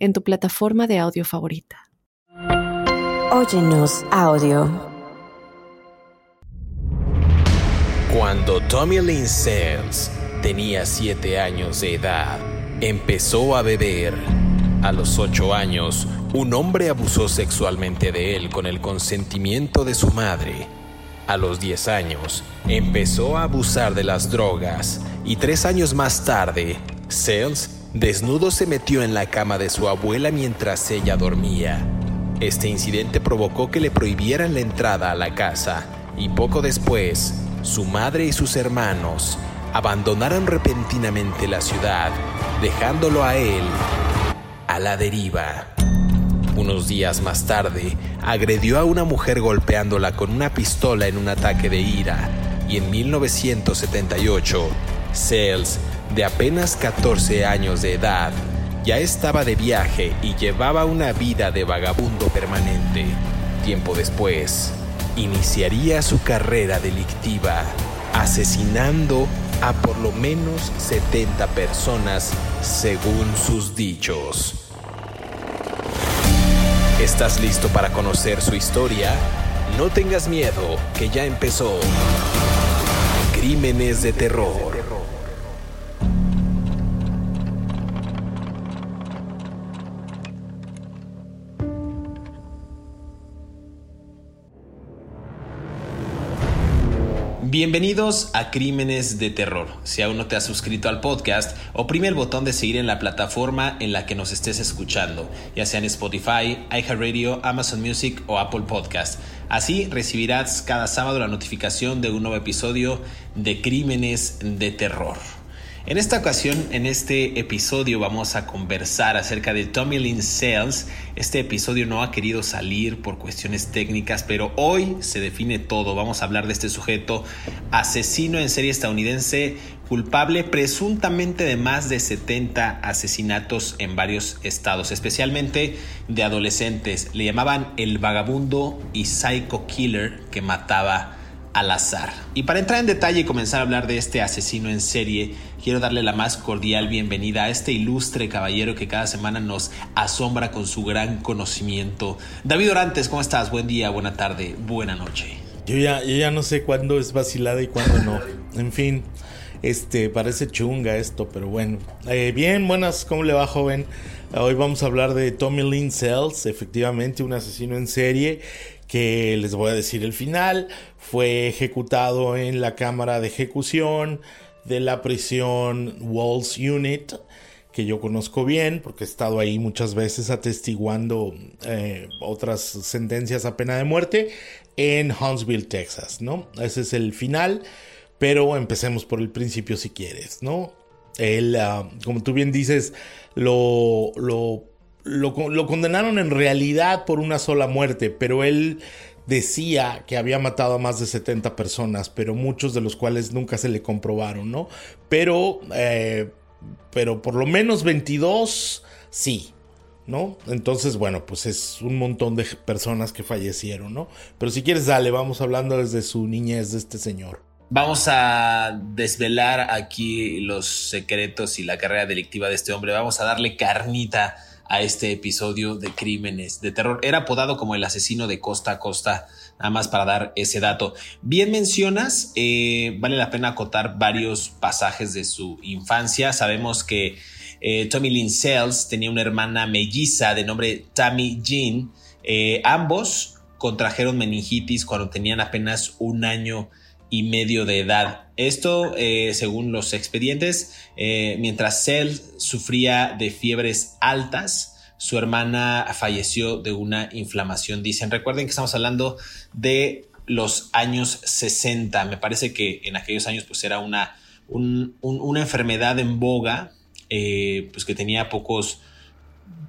en tu plataforma de audio favorita. Óyenos audio. Cuando Tommy Lynn Sales tenía 7 años de edad, empezó a beber. A los 8 años, un hombre abusó sexualmente de él con el consentimiento de su madre. A los 10 años, empezó a abusar de las drogas y tres años más tarde, Sales Desnudo se metió en la cama de su abuela mientras ella dormía. Este incidente provocó que le prohibieran la entrada a la casa y poco después, su madre y sus hermanos abandonaron repentinamente la ciudad, dejándolo a él a la deriva. Unos días más tarde, agredió a una mujer golpeándola con una pistola en un ataque de ira y en 1978, Sales de apenas 14 años de edad, ya estaba de viaje y llevaba una vida de vagabundo permanente. Tiempo después, iniciaría su carrera delictiva, asesinando a por lo menos 70 personas según sus dichos. ¿Estás listo para conocer su historia? No tengas miedo, que ya empezó. Crímenes de terror. Bienvenidos a Crímenes de Terror. Si aún no te has suscrito al podcast, oprime el botón de seguir en la plataforma en la que nos estés escuchando, ya sea en Spotify, iHeartRadio, Amazon Music o Apple Podcast. Así recibirás cada sábado la notificación de un nuevo episodio de Crímenes de Terror. En esta ocasión, en este episodio, vamos a conversar acerca de Tommy Lynn Sales. Este episodio no ha querido salir por cuestiones técnicas, pero hoy se define todo. Vamos a hablar de este sujeto asesino en serie estadounidense, culpable presuntamente de más de 70 asesinatos en varios estados, especialmente de adolescentes. Le llamaban el vagabundo y psycho killer que mataba al azar. Y para entrar en detalle y comenzar a hablar de este asesino en serie, quiero darle la más cordial bienvenida a este ilustre caballero que cada semana nos asombra con su gran conocimiento. David Orantes, ¿cómo estás? Buen día, buena tarde, buena noche. Yo ya, yo ya no sé cuándo es vacilada y cuándo no. En fin, este parece chunga esto, pero bueno. Eh, bien, buenas, ¿cómo le va, joven? Hoy vamos a hablar de Tommy Lynn Sells, efectivamente un asesino en serie que les voy a decir el final, fue ejecutado en la cámara de ejecución de la prisión Walls Unit, que yo conozco bien porque he estado ahí muchas veces atestiguando eh, otras sentencias a pena de muerte en Huntsville, Texas, ¿no? Ese es el final, pero empecemos por el principio si quieres, ¿no? Él, ah, como tú bien dices, lo, lo lo, condenaron en realidad por una sola muerte, pero él decía que había matado a más de 70 personas, pero muchos de los cuales nunca se le comprobaron, ¿no? Pero, eh, pero por lo menos 22 sí, ¿no? Entonces, bueno, pues es un montón de personas que fallecieron, ¿no? Pero si quieres, dale, vamos hablando desde su niñez de este señor. Vamos a desvelar aquí los secretos y la carrera delictiva de este hombre. Vamos a darle carnita a este episodio de Crímenes de Terror. Era apodado como el asesino de costa a costa, nada más para dar ese dato. Bien mencionas, eh, vale la pena acotar varios pasajes de su infancia. Sabemos que eh, Tommy Lynn Sells tenía una hermana melliza de nombre Tammy Jean. Eh, ambos contrajeron meningitis cuando tenían apenas un año y medio de edad. Esto, eh, según los expedientes, eh, mientras Cell sufría de fiebres altas, su hermana falleció de una inflamación, dicen. Recuerden que estamos hablando de los años 60. Me parece que en aquellos años pues era una, una enfermedad en boga, eh, pues que tenía pocos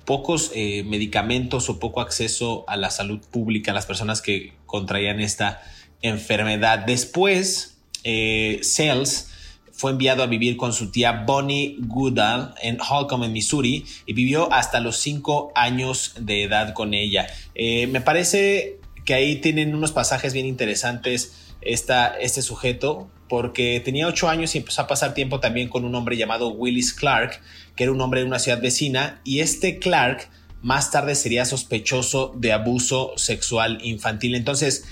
pocos medicamentos o poco acceso a la salud pública las personas que contraían esta enfermedad. Después, eh, Sales fue enviado a vivir con su tía Bonnie Goodall en Holcomb, en Missouri, y vivió hasta los cinco años de edad con ella. Eh, me parece que ahí tienen unos pasajes bien interesantes esta, este sujeto, porque tenía ocho años y empezó a pasar tiempo también con un hombre llamado Willis Clark, que era un hombre de una ciudad vecina, y este Clark más tarde sería sospechoso de abuso sexual infantil. Entonces,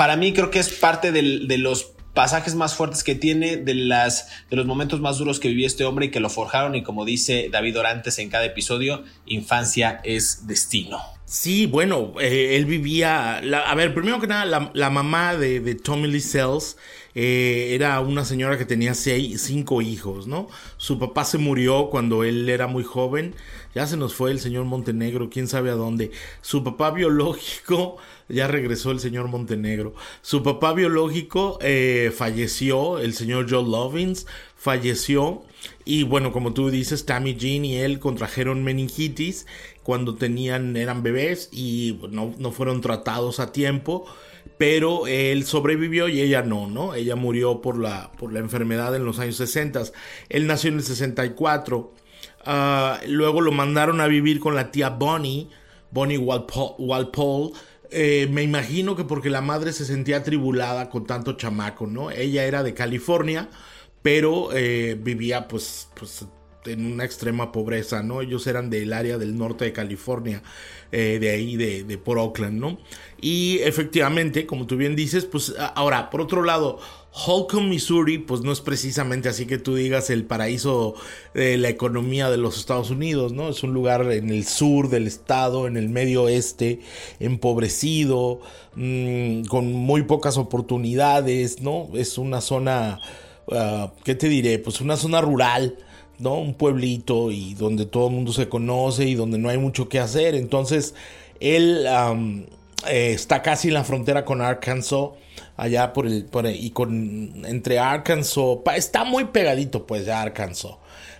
para mí creo que es parte de los pasajes más fuertes que tiene, de, los momentos más duros que vivió este hombre y que lo forjaron, y como dice David Orantes en cada episodio, infancia es destino. Sí, bueno, eh, él vivía. a ver, primero que nada, la, mamá de, de, Tommy Lee Sells eh, era una señora que tenía seis, cinco hijos, ¿no? Su papá se murió cuando él era muy joven. Ya se nos fue el señor Montenegro, quién sabe a dónde. Su papá biológico, ya regresó el señor Montenegro. Su papá biológico eh, falleció, el señor Joe Lovins falleció. Y bueno, como tú dices, Tammy Jean y él contrajeron meningitis cuando tenían, eran bebés y no, no fueron tratados a tiempo pero él sobrevivió y ella no, ¿no? Ella murió por la, por la enfermedad en los años 60. Él nació en el 64. Ah, luego lo mandaron a vivir con la tía Bonnie, Bonnie Walpole. Eh, me imagino que porque la madre se sentía atribulada con tanto chamaco, ¿no? Ella era de California, pero eh, vivía pues, pues en una extrema pobreza, ¿no? Ellos eran del área del norte de California, eh, de ahí, de, de, por Oakland, ¿no? Y efectivamente, como tú bien dices, pues ahora, por otro lado, Holcomb, Missouri, pues no es precisamente así que tú digas el paraíso de la economía de los Estados Unidos, ¿no? Es un lugar en el sur del estado, en el medio oeste, empobrecido, mmm, con muy pocas oportunidades, ¿no? Es una zona, uh, ¿qué te diré? Pues una zona rural ¿no? Un pueblito y donde todo el mundo se conoce y donde no hay mucho que hacer. Entonces, él eh, está casi en la frontera con Arkansas, allá por el, por y con, entre Arkansas, está muy pegadito pues de Arkansas.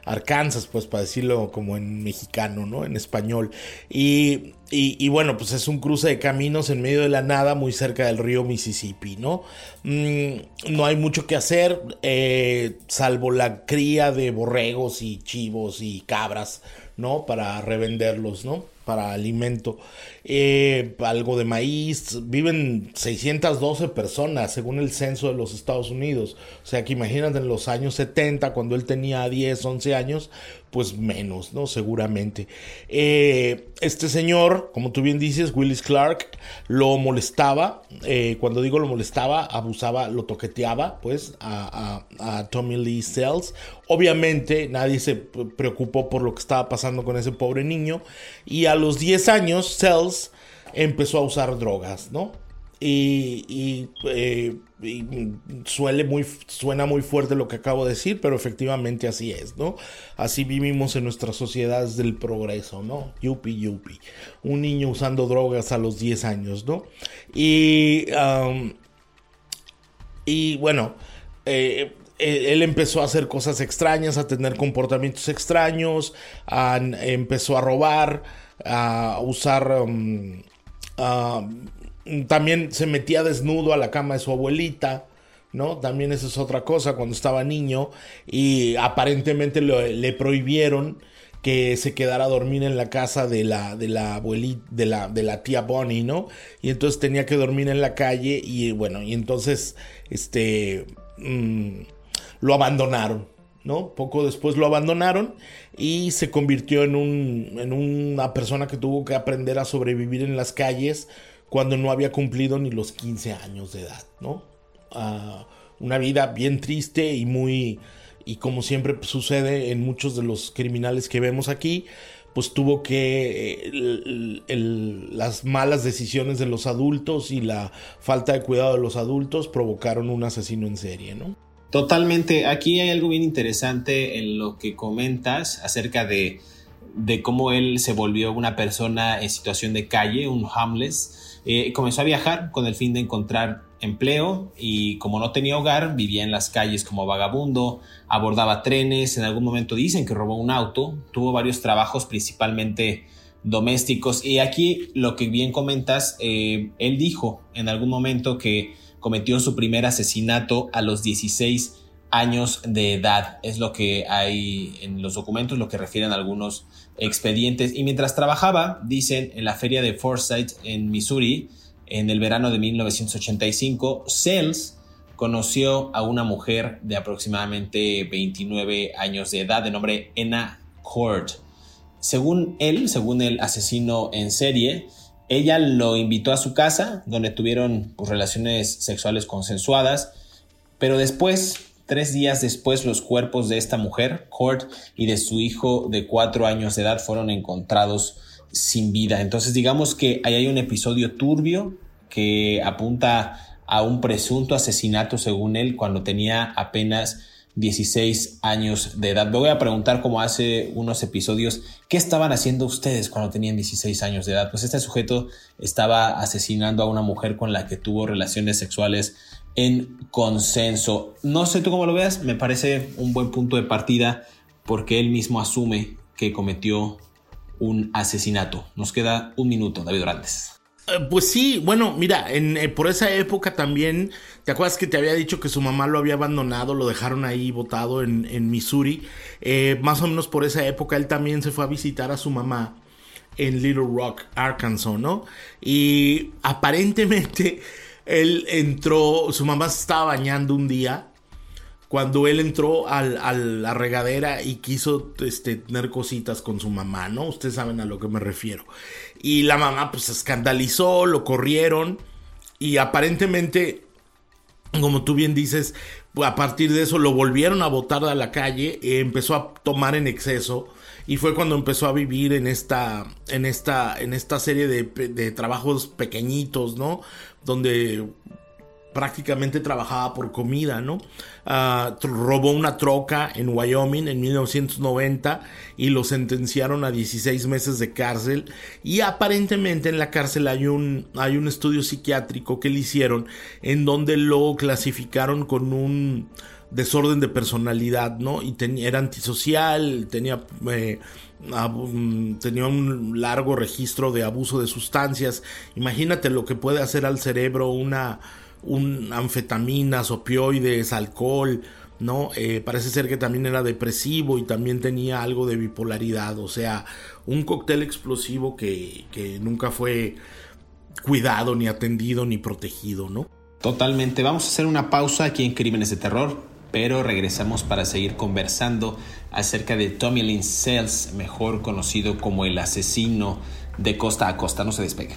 Arkansas, pues para decirlo como en mexicano, ¿no? En español. Y, y, bueno, pues es un cruce de caminos en medio de la nada, muy cerca del río Mississippi, ¿no? Mm, no hay mucho que hacer, eh, salvo la cría de borregos y chivos y cabras, ¿no? Para revenderlos, ¿no? Para alimento, eh, algo de maíz. Viven 612 personas según el censo de los Estados Unidos. O sea que imagínate en los años 70, cuando él tenía 10, 11 años, pues menos, ¿no? Seguramente. Eh, este señor, como tú bien dices, Willis Clark, lo molestaba. Eh, cuando digo lo molestaba, abusaba, lo toqueteaba, pues, a, a Tommy Lee Sells. Obviamente, nadie se preocupó por lo que estaba pasando con ese pobre niño. Y a los 10 años, Sells empezó a usar drogas, ¿no? y, eh, suena muy fuerte lo que acabo de decir, pero efectivamente así es, ¿no? Así vivimos en nuestras sociedades del progreso, ¿no? Yupi, yupi. Un niño usando drogas a los 10 años, ¿no? Y, y bueno, eh, él empezó a hacer cosas extrañas, a tener comportamientos extraños, empezó a robar, a usar también se metía desnudo a la cama de su abuelita, ¿no? También esa es otra cosa cuando estaba niño y aparentemente le prohibieron que se quedara a dormir en la casa de la, de la abuelita, de la, de la tía Bonnie, ¿no? Y entonces tenía que dormir en la calle y bueno, y entonces, este, mm, lo abandonaron, ¿no? Poco después lo abandonaron y se convirtió en, un, en una persona que tuvo que aprender a sobrevivir en las calles cuando no había cumplido ni los 15 años de edad, ¿no? Ah, una vida bien triste y muy, y como siempre sucede en muchos de los criminales que vemos aquí, pues tuvo que las malas decisiones de los adultos y la falta de cuidado de los adultos provocaron un asesino en serie, ¿no? Totalmente. Aquí hay algo bien interesante en lo que comentas acerca de, de cómo él se volvió una persona en situación de calle, un homeless, eh, comenzó a viajar con el fin de encontrar empleo y como no tenía hogar, vivía en las calles como vagabundo, abordaba trenes, en algún momento dicen que robó un auto, tuvo varios trabajos principalmente domésticos. Y aquí lo que bien comentas, eh, él dijo en algún momento que cometió su primer asesinato a los 16 años de edad. Es lo que hay en los documentos, lo que refieren algunos expedientes. Y mientras trabajaba, dicen, en la feria de Forsyth en Missouri, en el verano de 1985, Sells conoció a una mujer de aproximadamente 29 años de edad de nombre Enna Cord. Según él, según el asesino en serie, ella lo invitó a su casa, donde tuvieron pues, relaciones sexuales consensuadas, pero después Tres días después, los cuerpos de esta mujer, Court, y de su hijo de cuatro años de edad fueron encontrados sin vida. Entonces, digamos que ahí hay un episodio turbio que apunta a un presunto asesinato, según él, cuando tenía apenas 16 años de edad. Me voy a preguntar, como hace unos episodios, ¿qué estaban haciendo ustedes cuando tenían 16 años de edad? Pues este sujeto estaba asesinando a una mujer con la que tuvo relaciones sexuales en consenso. No sé tú cómo lo veas, me parece un buen punto de partida porque él mismo asume que cometió un asesinato. Nos queda un minuto, David Orantes. Eh, pues sí, bueno, mira, en, eh, por esa época también, ¿te acuerdas que te había dicho que su mamá lo había abandonado, lo dejaron ahí botado en, Missouri? Eh, más o menos por esa época él también se fue a visitar a su mamá en Little Rock, Arkansas, ¿no? Y aparentemente él entró, su mamá se estaba bañando un día cuando él entró a la regadera y quiso este, tener cositas con su mamá, ¿no? Ustedes saben a lo que me refiero. Y la mamá pues se escandalizó, lo corrieron y aparentemente, como tú bien dices, a partir de eso lo volvieron a botar a la calle, y empezó a tomar en exceso y fue cuando empezó a vivir en esta, en esta, en esta serie de, de trabajos pequeñitos, ¿no? Donde prácticamente trabajaba por comida, ¿no? Ah, robó una troca en Wyoming en 1990 y lo sentenciaron a 16 meses de cárcel y aparentemente en la cárcel hay un, hay un estudio psiquiátrico que le hicieron en donde lo clasificaron con un desorden de personalidad, ¿no? Y era antisocial, tenía, eh, tenía un largo registro de abuso de sustancias. Imagínate lo que puede hacer al cerebro una, un anfetaminas, opioides, alcohol, ¿no? Eh, parece ser que también era depresivo y también tenía algo de bipolaridad, o sea, un cóctel explosivo que, que nunca fue cuidado, ni atendido, ni protegido, ¿no? Totalmente. Vamos a hacer una pausa aquí en Crímenes de Terror pero regresamos para seguir conversando acerca de Tommy Lynn Sells, mejor conocido como el asesino de costa a costa. No se despegue.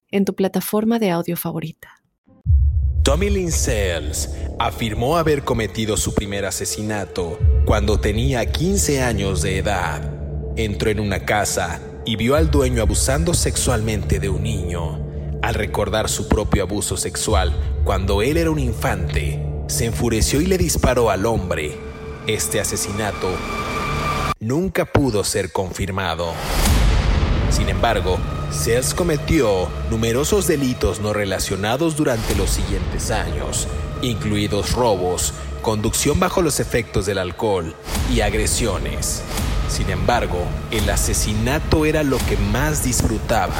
en tu plataforma de audio favorita. Tommy Lynn Sells afirmó haber cometido su primer asesinato cuando tenía 15 años de edad. Entró en una casa y vio al dueño abusando sexualmente de un niño. Al recordar su propio abuso sexual cuando él era un infante, se enfureció y le disparó al hombre. Este asesinato nunca pudo ser confirmado. Sin embargo, Sells cometió numerosos delitos no relacionados durante los siguientes años, incluidos robos, conducción bajo los efectos del alcohol y agresiones. Sin embargo, el asesinato era lo que más disfrutaba.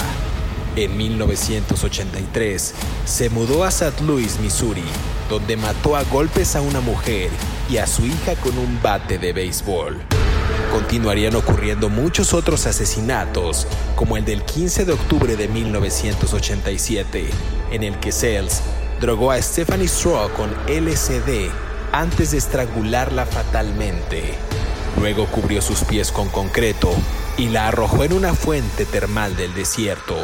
En 1983, se mudó a St. Louis, Missouri, donde mató a golpes a una mujer y a su hija con un bate de béisbol. Continuarían ocurriendo muchos otros asesinatos, como el del 15 de octubre de 1987, en el que Sells drogó a Stephanie Straw con LSD antes de estrangularla fatalmente. Luego cubrió sus pies con concreto y la arrojó en una fuente termal del desierto.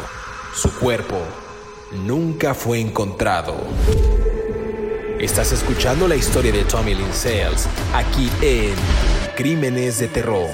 Su cuerpo nunca fue encontrado. Estás escuchando la historia de Tommy Lynn Sales aquí en Crímenes de Terror.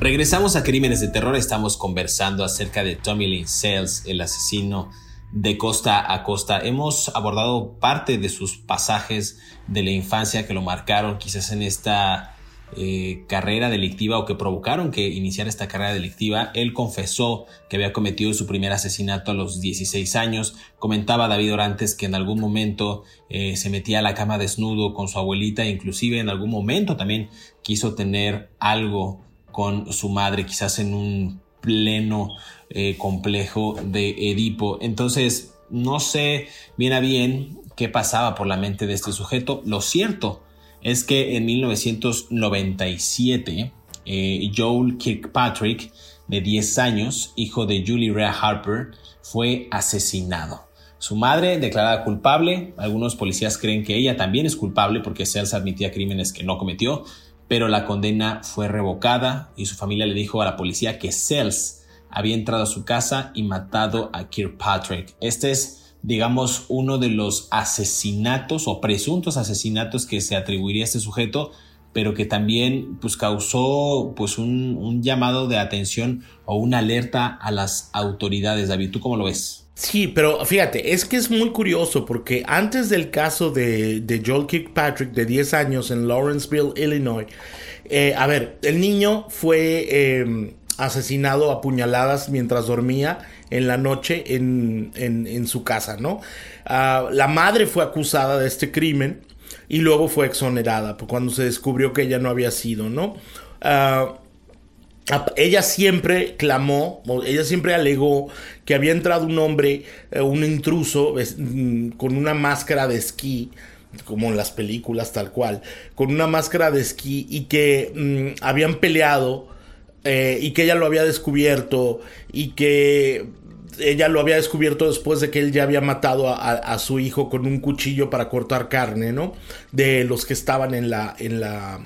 Regresamos a Crímenes de Terror. Estamos conversando acerca de Tommy Lynn Sales, el asesino de costa a costa. Hemos abordado parte de sus pasajes de la infancia que lo marcaron quizás en esta eh, carrera delictiva o que provocaron que iniciara esta carrera delictiva. Él confesó que había cometido su primer asesinato a los 16 años. Comentaba David Orantes que en algún momento eh, se metía a la cama desnudo con su abuelita, inclusive en algún momento también quiso tener algo con su madre, quizás en un pleno eh, complejo de Edipo. Entonces, no sé bien a bien qué pasaba por la mente de este sujeto. Lo cierto es que en 1997, eh, Joel Kirkpatrick, de 10 años, hijo de Julie Rea Harper, fue asesinado. Su madre declarada culpable, algunos policías creen que ella también es culpable porque Sells admitía crímenes que no cometió, pero la condena fue revocada y su familia le dijo a la policía que Sells había entrado a su casa y matado a Kirkpatrick. Este es, digamos, uno de los asesinatos o presuntos asesinatos que se atribuiría a este sujeto, pero que también pues, causó pues, un, llamado de atención o una alerta a las autoridades. David, ¿tú cómo lo ves? Sí, pero fíjate, es que es muy curioso porque antes del caso de, Joel Kirkpatrick de 10 años en Lawrenceville, Illinois, eh, a ver, el niño fue em, asesinado a puñaladas mientras dormía en la noche en, su casa, ¿no? Ah, la madre fue acusada de este crimen y luego fue exonerada cuando se descubrió que ella no había sido, ¿no? Ah, ella siempre clamó, ella siempre alegó que había entrado un hombre, eh, un intruso, mm, con una máscara de esquí, como en las películas tal cual, con una máscara de esquí y que mm, habían peleado eh, y que ella lo había descubierto y que ella lo había descubierto después de que él ya había matado a, su hijo con un cuchillo para cortar carne, ¿no? De los que estaban en la, en la,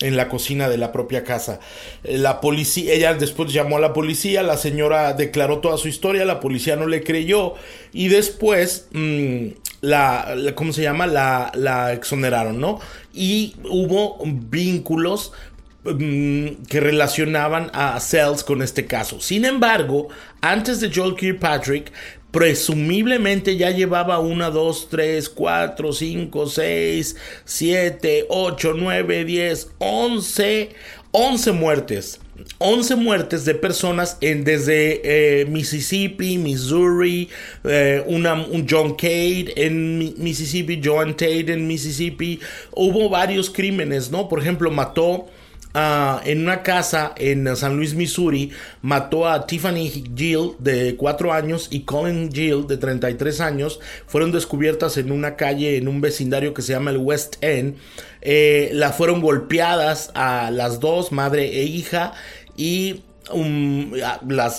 en la cocina de la propia casa. La policía, ella después llamó a la policía, la señora declaró toda su historia, la policía no le creyó y después mm, la, ¿cómo se llama? La, la exoneraron, ¿no? Y hubo vínculos que relacionaban a Cells con este caso. Sin embargo, antes de Joel Kirkpatrick, presumiblemente ya llevaba 1, 2, 3, 4, 5, 6, 7, 8, 9, 10, 11, 11 muertes. 11 muertes de personas en, desde eh, Mississippi, Missouri, eh, un John Cade en Mississippi, Joan Tate en Mississippi. Hubo varios crímenes, ¿no? Por ejemplo, mató En una casa en San Luis, Missouri, mató a Tiffany Gill de 4 años y Colin Gill de 33 años. Fueron descubiertas en una calle en un vecindario que se llama el West End. Eh, la fueron golpeadas a las dos, madre e hija, y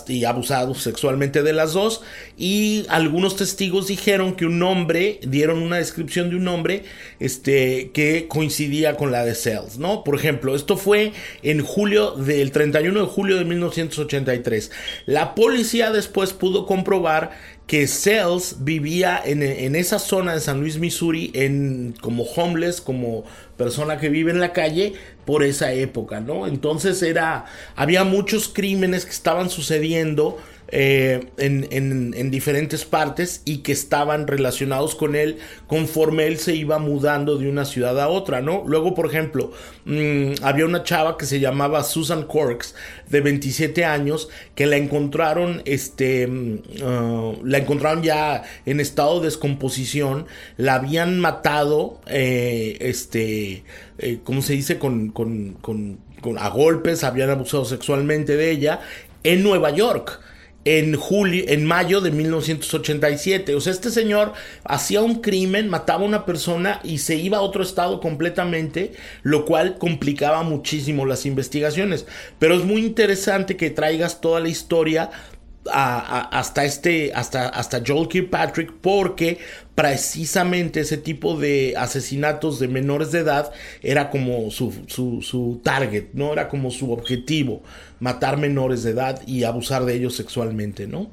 y abusado sexualmente de las dos. Y algunos testigos dijeron que un hombre, dieron una descripción de un hombre este, que coincidía con la de Cells, ¿no? Por ejemplo, esto fue en julio del 31 de julio de 1983. La policía después pudo comprobar que Cells vivía en, en, esa zona de San Luis, Missouri, en, como homeless, como persona que vive en la calle por esa época, ¿no? Entonces era, había muchos crímenes que estaban sucediendo eh, en, diferentes partes y que estaban relacionados con él conforme él se iba mudando de una ciudad a otra, ¿no? Luego, por ejemplo, mm, había una chava que se llamaba Susan Corks, de 27 años, que la encontraron, este, mm, ah, la encontraron ya en estado de descomposición, la habían matado, eh, este, eh, ¿cómo se dice? con, con, con, a golpes, habían abusado sexualmente de ella en Nueva York en julio, en mayo de 1987. O sea, este señor hacía un crimen, mataba a una persona y se iba a otro estado completamente, lo cual complicaba muchísimo las investigaciones. Pero es muy interesante que traigas toda la historia hasta este, hasta, hasta Joel Kirkpatrick, porque precisamente ese tipo de asesinatos de menores de edad era como su, su, target, ¿no? Era como su objetivo, matar menores de edad y abusar de ellos sexualmente, ¿no?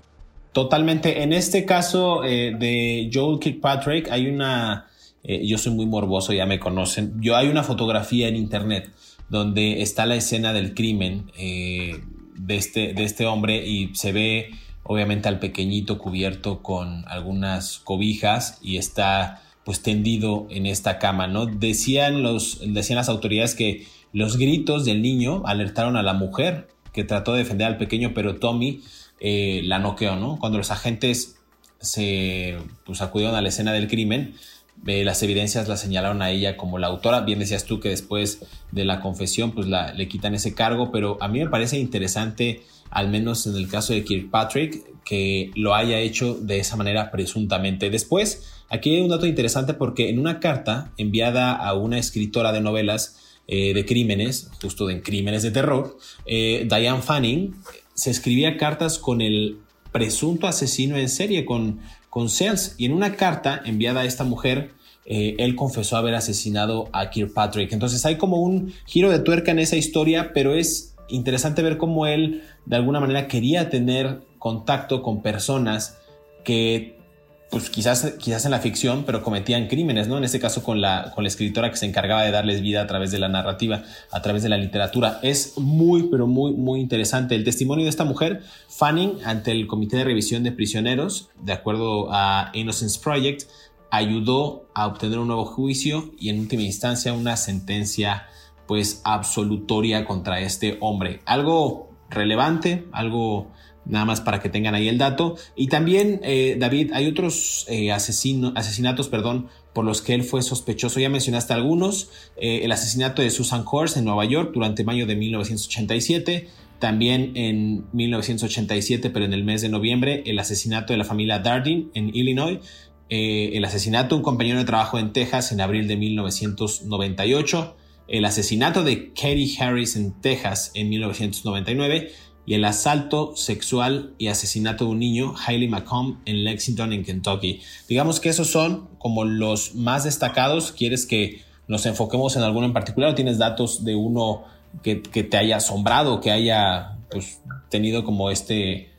Totalmente. En este caso eh, de Joel Kirkpatrick hay una, eh, yo soy muy morboso, ya me conocen, yo hay una fotografía en internet donde está la escena del crimen. Eh, de este, de este hombre y se ve obviamente al pequeñito cubierto con algunas cobijas y está pues tendido en esta cama, ¿no? Decían, los, decían las autoridades que los gritos del niño alertaron a la mujer que trató de defender al pequeño, pero Tommy eh, la noqueó, ¿no? Cuando los agentes se pues, acudieron a la escena del crimen, las evidencias la señalaron a ella como la autora. Bien decías tú que después de la confesión pues la, le quitan ese cargo, pero a mí me parece interesante, al menos en el caso de Kirkpatrick, que lo haya hecho de esa manera presuntamente. Después, aquí hay un dato interesante porque en una carta enviada a una escritora de novelas eh, de crímenes, justo de crímenes de terror, eh, Diane Fanning se escribía cartas con el presunto asesino en serie, con con Sales. Y en una carta enviada a esta mujer, eh, él confesó haber asesinado a Kirkpatrick. Entonces hay como un giro de tuerca en esa historia, pero es interesante ver cómo él de alguna manera quería tener contacto con personas que pues quizás, quizás en la ficción, pero cometían crímenes, ¿no? En este caso con la, con la escritora que se encargaba de darles vida a través de la narrativa, a través de la literatura. Es muy, pero muy, muy interesante. El testimonio de esta mujer, Fanning, ante el Comité de Revisión de Prisioneros, de acuerdo a Innocence Project, ayudó a obtener un nuevo juicio y en última instancia una sentencia pues absolutoria contra este hombre. Algo relevante, algo nada más para que tengan ahí el dato. Y también, eh, David, hay otros eh, asesinatos perdón, por los que él fue sospechoso. Ya mencionaste algunos. Eh, el asesinato de Susan Kors en Nueva York durante mayo de 1987. También en 1987, pero en el mes de noviembre, el asesinato de la familia Dardin en Illinois. el asesinato de un compañero de trabajo en Texas en abril de 1998. El asesinato de Katie Harris en Texas en 1999 y el asalto sexual y asesinato de un niño, Hailey McComb, en Lexington, en Kentucky. Digamos que esos son como los más destacados. ¿Quieres que nos enfoquemos en alguno en particular o tienes datos de uno que, te haya asombrado, que haya pues, tenido como este,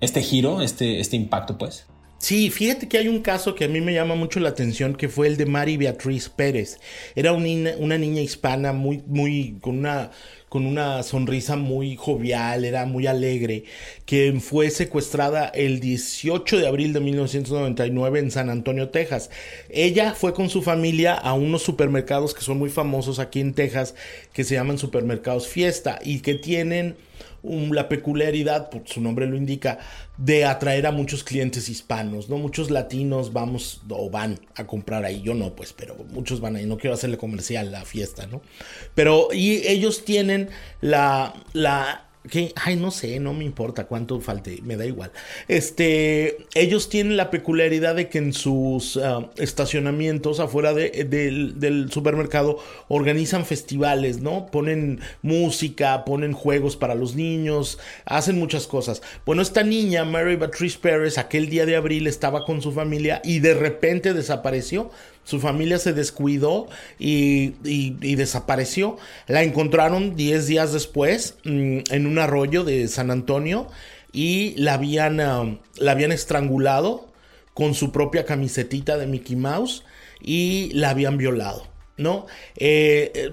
este giro, este, este impacto, pues? Sí, fíjate que hay un caso que a mí me llama mucho la atención, que fue el de Mari Beatriz Pérez. Era una, una niña hispana muy, muy, con una con una sonrisa muy jovial, era muy alegre, que fue secuestrada el 18 de abril de 1999 en San Antonio, Texas. Ella fue con su familia a unos supermercados que son muy famosos aquí en Texas, que se llaman supermercados Fiesta y que tienen la peculiaridad, por su nombre lo indica, de atraer a muchos clientes hispanos, ¿no? Muchos latinos vamos o van a comprar ahí, yo no, pues, pero muchos van ahí, no quiero hacerle comercial la fiesta, ¿no? Pero y ellos tienen la, la que, ay, no sé, no me importa cuánto falte, me da igual. Este, ellos tienen la peculiaridad de que en sus ah, estacionamientos afuera del supermercado organizan festivales, ¿no? Ponen música, ponen juegos para los niños, hacen muchas cosas. Bueno, esta niña, Mary Patrice Pérez, aquel día de abril estaba con su familia y de repente desapareció. Su familia se descuidó y, desapareció. La encontraron 10 días después mm, en un arroyo de San Antonio y la habían, um, la habían estrangulado con su propia camisetita de Mickey Mouse y la habían violado. ¿No? Eh, eh,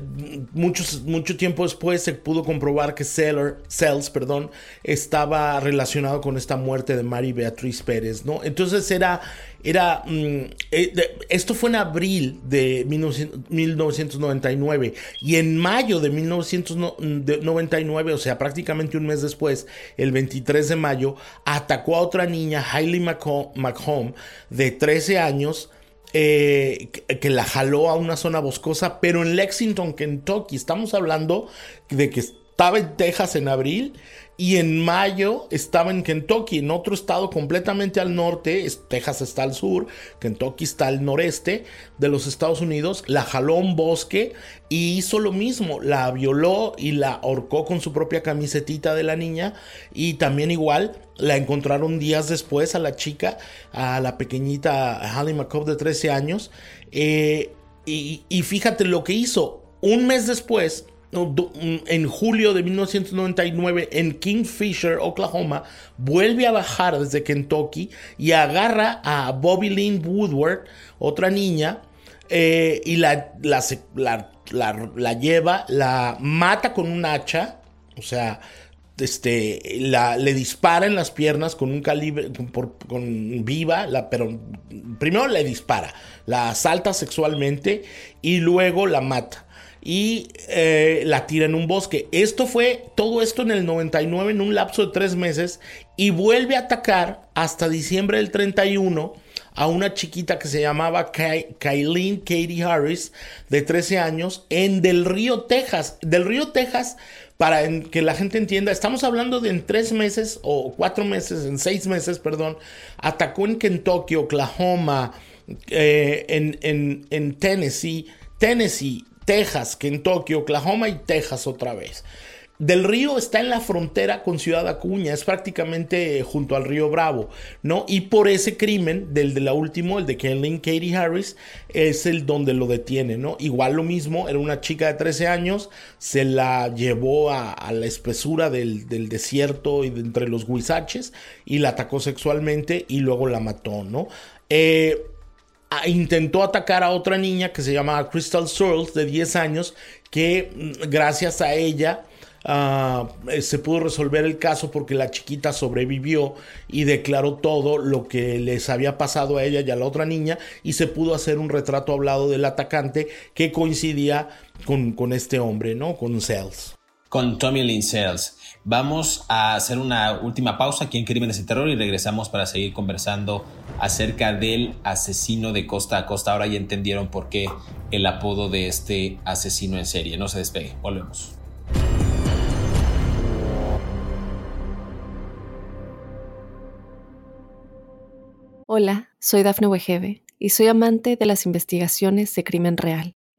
mucho tiempo después se pudo comprobar que Seller, Cells perdón, estaba relacionado con esta muerte de Mary Beatriz Pérez, ¿no? Entonces era, era mm, eh, esto fue en abril de 1999 y en mayo de 1999, o sea, prácticamente un mes después, el 23 de mayo, atacó a otra niña, Hailey McComb, de 13 años, eh, que la jaló a una zona boscosa, pero en Lexington, Kentucky. Estamos hablando de que estaba en Texas en abril y en mayo estaba en Kentucky, en otro estado completamente al norte, Texas está al sur, Kentucky está al noreste de los Estados Unidos, la jaló un bosque y hizo lo mismo, la violó y la ahorcó con su propia camisetita de la niña y también igual la encontraron días después a la chica, a la pequeñita Hallie McCobb de 13 años eh, y fíjate lo que hizo, un mes después en julio de 1999 en Kingfisher, Oklahoma, vuelve a bajar desde Kentucky y agarra a Bobby Lynn Woodward, otra niña, eh, y la, la, lleva, la mata con un hacha, o sea, este, la, le dispara en las piernas con un calibre, con viva, la, pero primero le dispara, la asalta sexualmente y luego la mata y eh, la tira en un bosque. Esto fue todo esto en el 99 en un lapso de tres meses y vuelve a atacar hasta diciembre del 31 a una chiquita que se llamaba Kylene Katie Harris de 13 años en Del Río, Texas. Del Río, Texas, para que la gente entienda, estamos hablando de en tres meses o cuatro meses, en seis meses, perdón, atacó en Kentucky, Oklahoma, eh, en, en, en Tennessee, Tennessee, Texas, Kentucky, Oklahoma y Texas otra vez. Del Río está en la frontera con Ciudad Acuña, es prácticamente junto al río Bravo, ¿no? Y por ese crimen, del de la última, el de Kathleen Katie Harris, es el donde lo detiene, ¿no? Igual lo mismo, era una chica de 13 años, se la llevó a, la espesura del, desierto y de entre los huizaches y la atacó sexualmente y luego la mató, ¿no? Eh, intentó atacar a otra niña que se llama Crystal Searles de 10 años, que mm, gracias a ella ah, eh, se pudo resolver el caso porque la chiquita sobrevivió y declaró todo lo que les había pasado a ella y a la otra niña y se pudo hacer un retrato hablado del atacante que coincidía con, con este hombre, ¿no? Con Sells. Con Tommy Lynn Sells. Vamos a hacer una última pausa aquí en Crímenes de Terror y regresamos para seguir conversando acerca del asesino de costa a costa. Ahora ya entendieron por qué el apodo de este asesino en serie. No se despegue, volvemos. Hola, soy Dafne Wegebe y soy amante de las investigaciones de crimen real.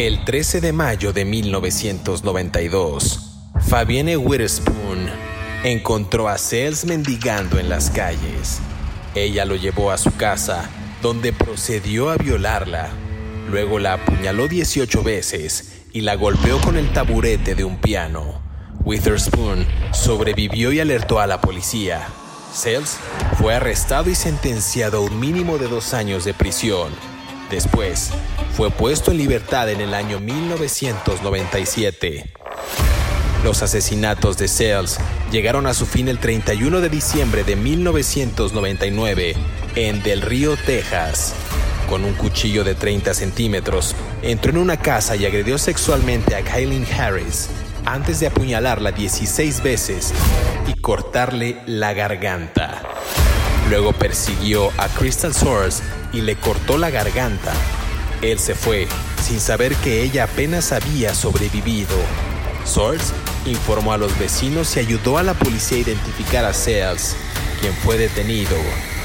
El 13 de mayo de 1992, Fabienne Witherspoon encontró a Sales mendigando en las calles. Ella lo llevó a su casa, donde procedió a violarla. Luego la apuñaló 18 veces y la golpeó con el taburete de un piano. Witherspoon sobrevivió y alertó a la policía. Sales fue arrestado y sentenciado a un mínimo de dos años de prisión Después, fue puesto en libertad en el año 1997. Los asesinatos de Sales llegaron a su fin el 31 de diciembre de 1999 en Del Río, Texas. Con un cuchillo de 30 centímetros, entró en una casa y agredió sexualmente a Kylie Harris antes de apuñalarla 16 veces y cortarle la garganta. Luego persiguió a Crystal Source y le cortó la garganta. Él se fue, sin saber que ella apenas había sobrevivido. Source informó a los vecinos y ayudó a la policía a identificar a Sales, quien fue detenido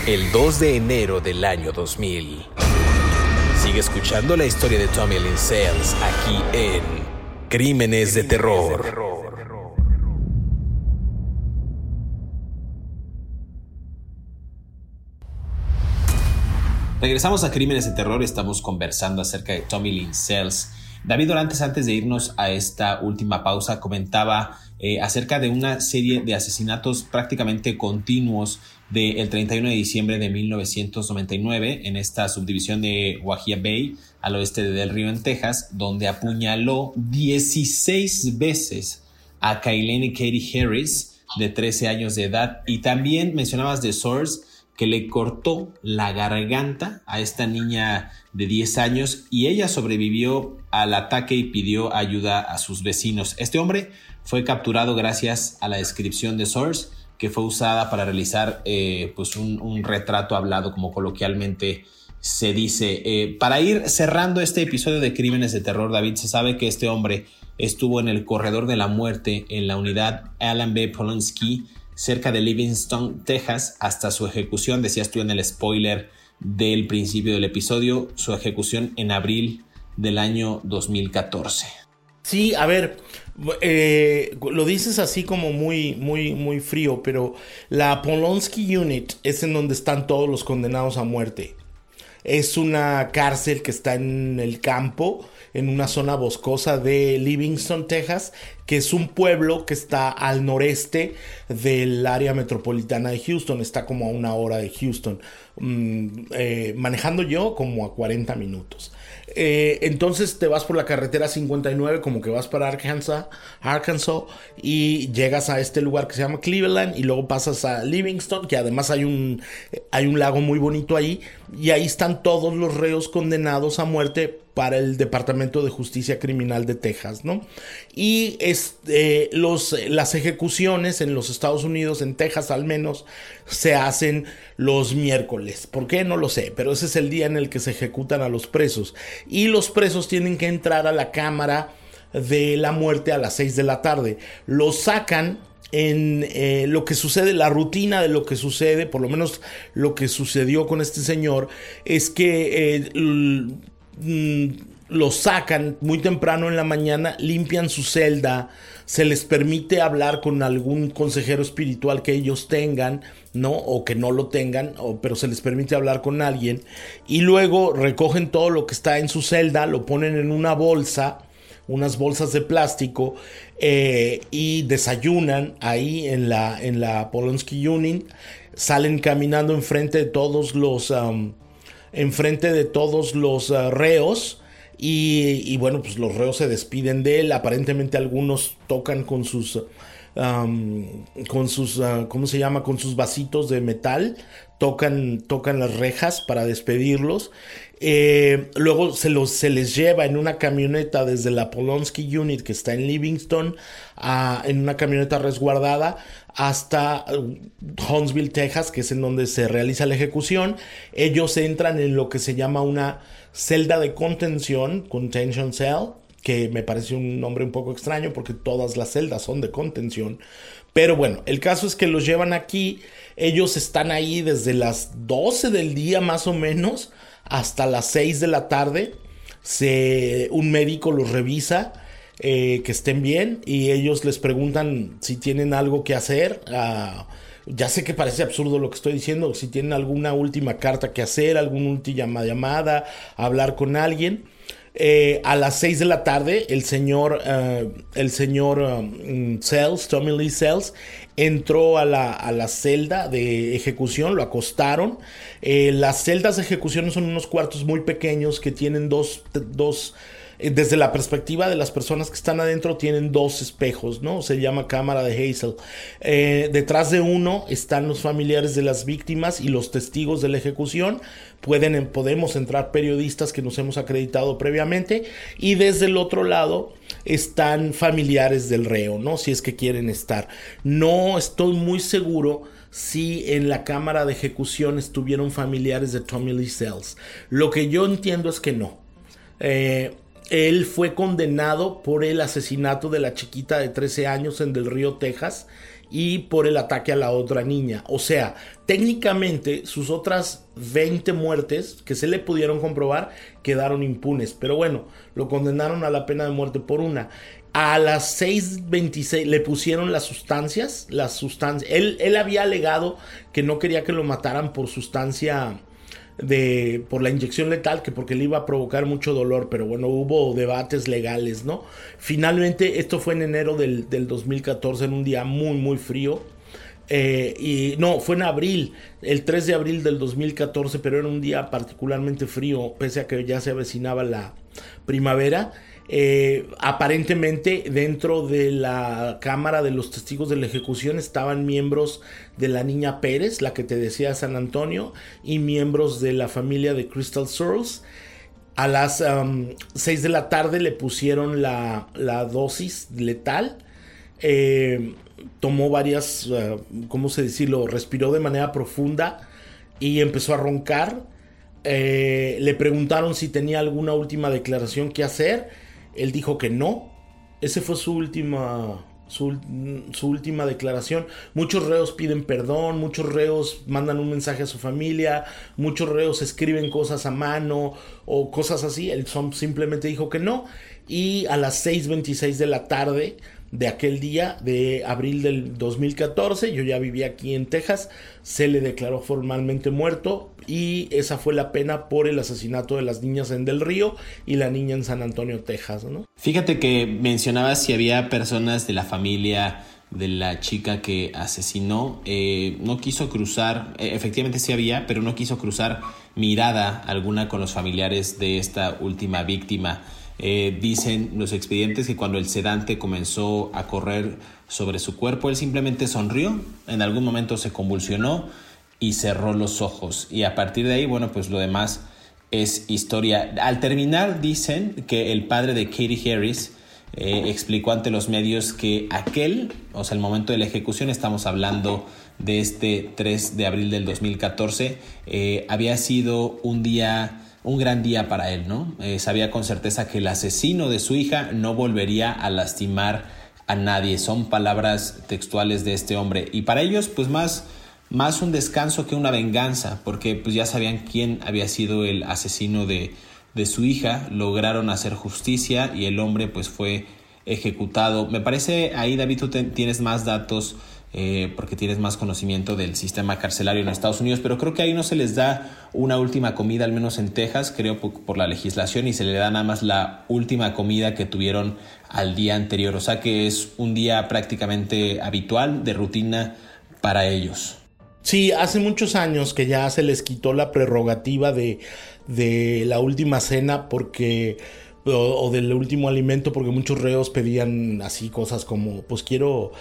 el 2 de enero del año 2000. Sigue escuchando la historia de Tommy Lynn Sales aquí en Crímenes de Terror. Regresamos a Crímenes de Terror, estamos conversando acerca de Tommy Lynn Sells. David Dorantes, antes de irnos a esta última pausa, comentaba eh, acerca de una serie de asesinatos prácticamente continuos del 31 de diciembre de 1999 en esta subdivisión de Wahia Bay, al oeste de Del Río, en Texas, donde apuñaló 16 veces a Kailene Katie Harris de 13 años de edad. Y también mencionabas de Source que le cortó la garganta a esta niña de 10 años y ella sobrevivió al ataque y pidió ayuda a sus vecinos. Este hombre fue capturado gracias a la descripción de Source que fue usada para realizar eh, pues un, retrato hablado como coloquialmente se dice. Eh, para ir cerrando este episodio de Crímenes de Terror, David, se sabe que este hombre estuvo en el corredor de la muerte en la unidad Alan B. Polonsky cerca de Livingston, Texas, hasta su ejecución, decías tú en el spoiler del principio del episodio, su ejecución en abril del año 2014. Sí, a ver, eh, lo dices así como muy, muy, muy frío, pero la Polonsky Unit es en donde están todos los condenados a muerte. Es una cárcel que está en el campo en una zona boscosa de Livingston, Texas, que es un pueblo que está al noreste del área metropolitana de Houston, está como a una hora de Houston, mm, eh, manejando yo como a 40 minutos. Eh, entonces te vas por la carretera 59 como que vas para Arkansas, Arkansas y llegas a este lugar que se llama Cleveland y luego pasas a Livingston, que además hay un, hay un lago muy bonito ahí y ahí están todos los reos condenados a muerte para el Departamento de Justicia Criminal de Texas, ¿no? Y este, los, las ejecuciones en los Estados Unidos, en Texas al menos, se hacen los miércoles. ¿Por qué? No lo sé, pero ese es el día en el que se ejecutan a los presos. Y los presos tienen que entrar a la cámara de la muerte a las 6 de la tarde. Los sacan en eh, lo que sucede, la rutina de lo que sucede, por lo menos lo que sucedió con este señor, es que eh, Mm, lo sacan muy temprano en la mañana, limpian su celda, se les permite hablar con algún consejero espiritual que ellos tengan, ¿no? O que no lo tengan, pero se les permite hablar con alguien. Y luego recogen todo lo que está en su celda, lo ponen en una bolsa, unas bolsas de plástico, eh, y desayunan ahí en la, en la Polonsky Union. Salen caminando enfrente de todos los enfrente de todos los ah, reos. Y, bueno, pues los reos se despiden de él. Aparentemente algunos tocan con sus... con sus, ah, ¿cómo se llama? Con sus vasitos de metal, tocan, tocan las rejas para despedirlos. Eh, luego se, los, se les lleva en una camioneta desde la Polonsky Unit que está en Livingston, en una camioneta resguardada hasta uh, Huntsville, Texas, que es en donde se realiza la ejecución. Ellos entran en lo que se llama una celda de contención, contention cell, que me parece un nombre un poco extraño porque todas las celdas son de contención. Pero bueno, el caso es que los llevan aquí, ellos están ahí desde las 12 del día más o menos hasta las 6 de la tarde. Se, un médico los revisa eh, que estén bien y ellos les preguntan si tienen algo que hacer. Ah, ya sé que parece absurdo lo que estoy diciendo, si tienen alguna última carta que hacer, alguna última llamada, hablar con alguien. Eh, a las 6 de la tarde, el señor, eh, el señor um, Tommy Lee Sells, entró a la, a la, celda de ejecución, lo acostaron. las celdas de ejecución son unos cuartos muy pequeños que tienen dos, dos eh, desde la perspectiva de las personas que están adentro tienen dos espejos, ¿no? Se llama cámara de Hazel. Eh, detrás de uno están los familiares de las víctimas y los testigos de la ejecución. Pueden, podemos entrar periodistas que nos hemos acreditado previamente y desde el otro lado están familiares del reo, ¿no? Si es que quieren estar. No estoy muy seguro si en la cámara de ejecución estuvieron familiares de Tommy Lee Sells. Lo que yo entiendo es que no. Eh, él fue condenado por el asesinato de la chiquita de 13 años en Del Río, Texas, y por el ataque a la otra niña. O sea, técnicamente sus otras 20 muertes que se le pudieron comprobar quedaron impunes. Pero bueno, lo condenaron a la pena de muerte por una. A las 6.26 le pusieron las sustancias, las sustancias. Él, él había alegado que no quería que lo mataran por sustancia de por la inyección letal que porque le iba a provocar mucho dolor, pero bueno, hubo debates legales, ¿no? Finalmente, esto fue en enero del, 2014, en un día muy, muy frío. Eh, y no, fue en abril, el 3 de abril del 2014, pero era un día particularmente frío, pese a que ya se avecinaba la primavera. Eh, aparentemente dentro de la cámara de los testigos de la ejecución estaban miembros de la niña Pérez, la que te decía San Antonio, y miembros de la familia de Crystal Searles. A las 6 de la tarde le pusieron la, dosis letal. Eh, tomó varias, uh, ¿cómo se decirlo? Respiró de manera profunda y empezó a roncar. Eh, le preguntaron si tenía alguna última declaración que hacer él dijo que no. Ese fue su última, su, última declaración. Muchos reos piden perdón, muchos reos mandan un mensaje a su familia, muchos reos escriben cosas a mano o cosas así. Él simplemente dijo que no. Y a las 6.26 de la tarde de aquel día de abril del 2014, yo ya vivía aquí en Texas, se le declaró formalmente muerto y esa fue la pena por el asesinato de las niñas en Del Río y la niña en San Antonio, Texas. ¿no? Fíjate que mencionabas si había personas de la familia de la chica que asesinó, eh, no quiso cruzar, eh, efectivamente sí había, pero no quiso cruzar mirada alguna con los familiares de esta última víctima. Eh, dicen los expedientes que cuando el sedante comenzó a correr sobre su cuerpo, él simplemente sonrió, en algún momento se convulsionó y cerró los ojos. Y a partir de ahí, bueno, pues lo demás es historia. Al terminar, dicen que el padre de Katie Harris eh, explicó ante los medios que aquel, o sea, el momento de la ejecución, estamos hablando de este 3 de abril del 2014, eh, había sido un día, un gran día para él, ¿no? Eh, sabía con certeza que el asesino de su hija no volvería a lastimar a nadie. Son palabras textuales de este hombre. Y para ellos, pues más más un descanso que una venganza, porque pues ya sabían quién había sido el asesino de, de su hija, lograron hacer justicia y el hombre pues fue ejecutado. Me parece ahí David tú tienes más datos eh, porque tienes más conocimiento del sistema carcelario en Estados Unidos, pero creo que ahí no se les da una última comida, al menos en Texas, creo por, la legislación, y se le da nada más la última comida que tuvieron al día anterior, o sea que es un día prácticamente habitual de rutina para ellos. Sí, hace muchos años que ya se les quitó la prerrogativa de, de la última cena porque o, del último alimento porque muchos reos pedían así cosas como pues quiero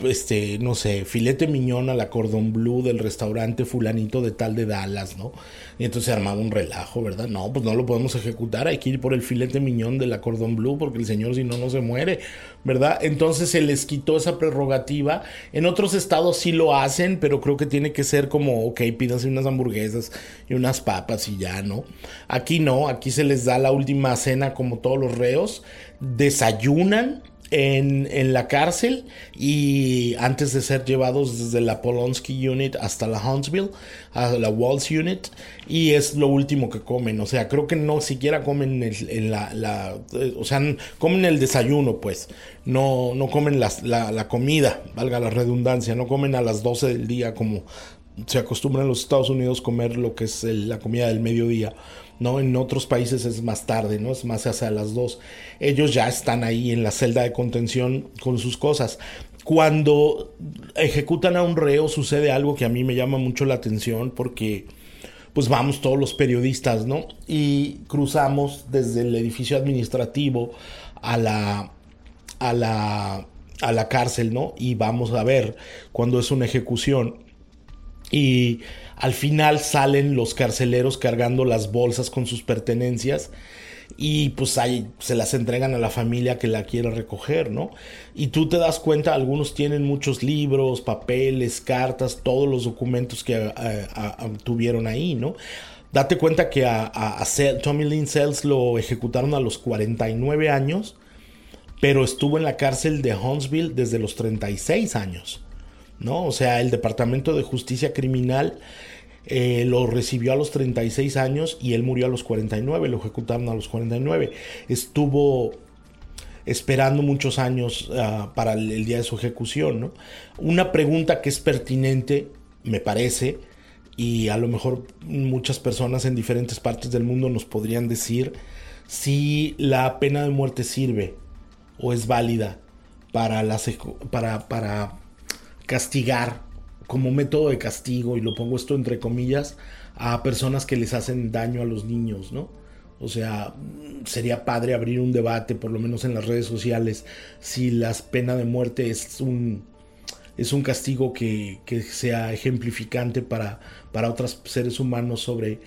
este no sé filete miñón a la cordón blue del restaurante fulanito de tal de Dallas no y entonces se armaba un relajo verdad no pues no lo podemos ejecutar hay que ir por el filete miñón de la cordón blue porque el señor si no no se muere verdad entonces se les quitó esa prerrogativa. En otros estados sí lo hacen pero creo que tiene que ser como ok pídanse unas hamburguesas y unas papas y ya no aquí no aquí se les da la última cena como todos los reos, desayunan en, la cárcel y antes de ser llevados desde la Polonsky Unit hasta la Huntsville, a la Walls Unit, y es lo último que comen. O sea, creo que no siquiera comen en la, o sea, comen el desayuno, pues. No, no comen la, la, comida, valga la redundancia, no comen a las 12 del día como se acostumbra en los Estados Unidos comer lo que es la comida del mediodía. ¿No? En otros países es más tarde, ¿no? Es más hacia las dos. Ellos ya están ahí en la celda de contención con sus cosas. Cuando ejecutan a un reo sucede algo que a mí me llama mucho la atención porque pues vamos todos los periodistas, ¿no? Y cruzamos desde el edificio administrativo a la a la a la cárcel, ¿no? Y vamos a ver cuando es una ejecución y al final salen los carceleros cargando las bolsas con sus pertenencias y pues ahí se las entregan a la familia que la quiera recoger, ¿no? Y tú te das cuenta, algunos tienen muchos libros, papeles, cartas, todos los documentos que tuvieron ahí, ¿no? Date cuenta que a, a Tommy Lynn Sells lo ejecutaron a los 49 años, pero estuvo en la cárcel de Huntsville desde los 36 años. ¿No? O sea, el Departamento de Justicia Criminal eh, lo recibió a los 36 años y él murió a los 49, lo ejecutaron a los 49. Estuvo esperando muchos años ah, para el, día de su ejecución, ¿no? Una pregunta que es pertinente, me parece, y a lo mejor muchas personas en diferentes partes del mundo nos podrían decir si la pena de muerte sirve o es válida para, las, para, para castigar como método de castigo, y lo pongo esto entre comillas, a personas que les hacen daño a los niños, ¿no? O sea, sería padre abrir un debate, por lo menos en las redes sociales, si la pena de muerte es un, es un castigo que, que sea ejemplificante para, para otros seres humanos sobre,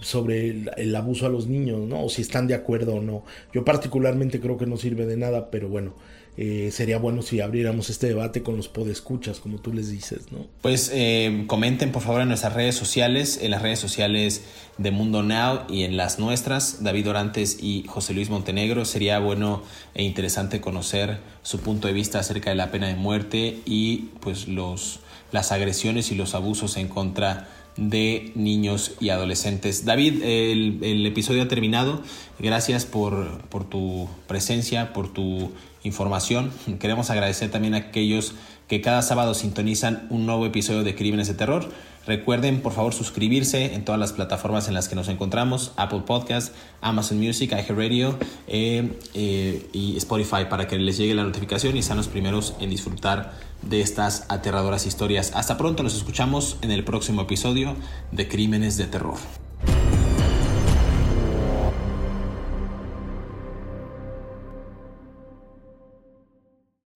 sobre el, abuso a los niños, ¿no? O si están de acuerdo o no. Yo particularmente creo que no sirve de nada, pero bueno, eh, sería bueno si abriéramos este debate con los podescuchas, como tú les dices, ¿no? Pues eh, comenten por favor en nuestras redes sociales, en las redes sociales de Mundo Now y en las nuestras, David Orantes y José Luis Montenegro. Sería bueno e interesante conocer su punto de vista acerca de la pena de muerte y pues los, las agresiones y los abusos en contra de niños y adolescentes. David, el, episodio ha terminado. Gracias por, por, tu presencia, por tu información. Queremos agradecer también a aquellos que cada sábado sintonizan un nuevo episodio de Crímenes de Terror. Recuerden, por favor, suscribirse en todas las plataformas en las que nos encontramos, Apple Podcast, Amazon Music, iHeartRadio eh, eh, y Spotify para que les llegue la notificación y sean los primeros en disfrutar de estas aterradoras historias. Hasta pronto, nos escuchamos en el próximo episodio de Crímenes de Terror.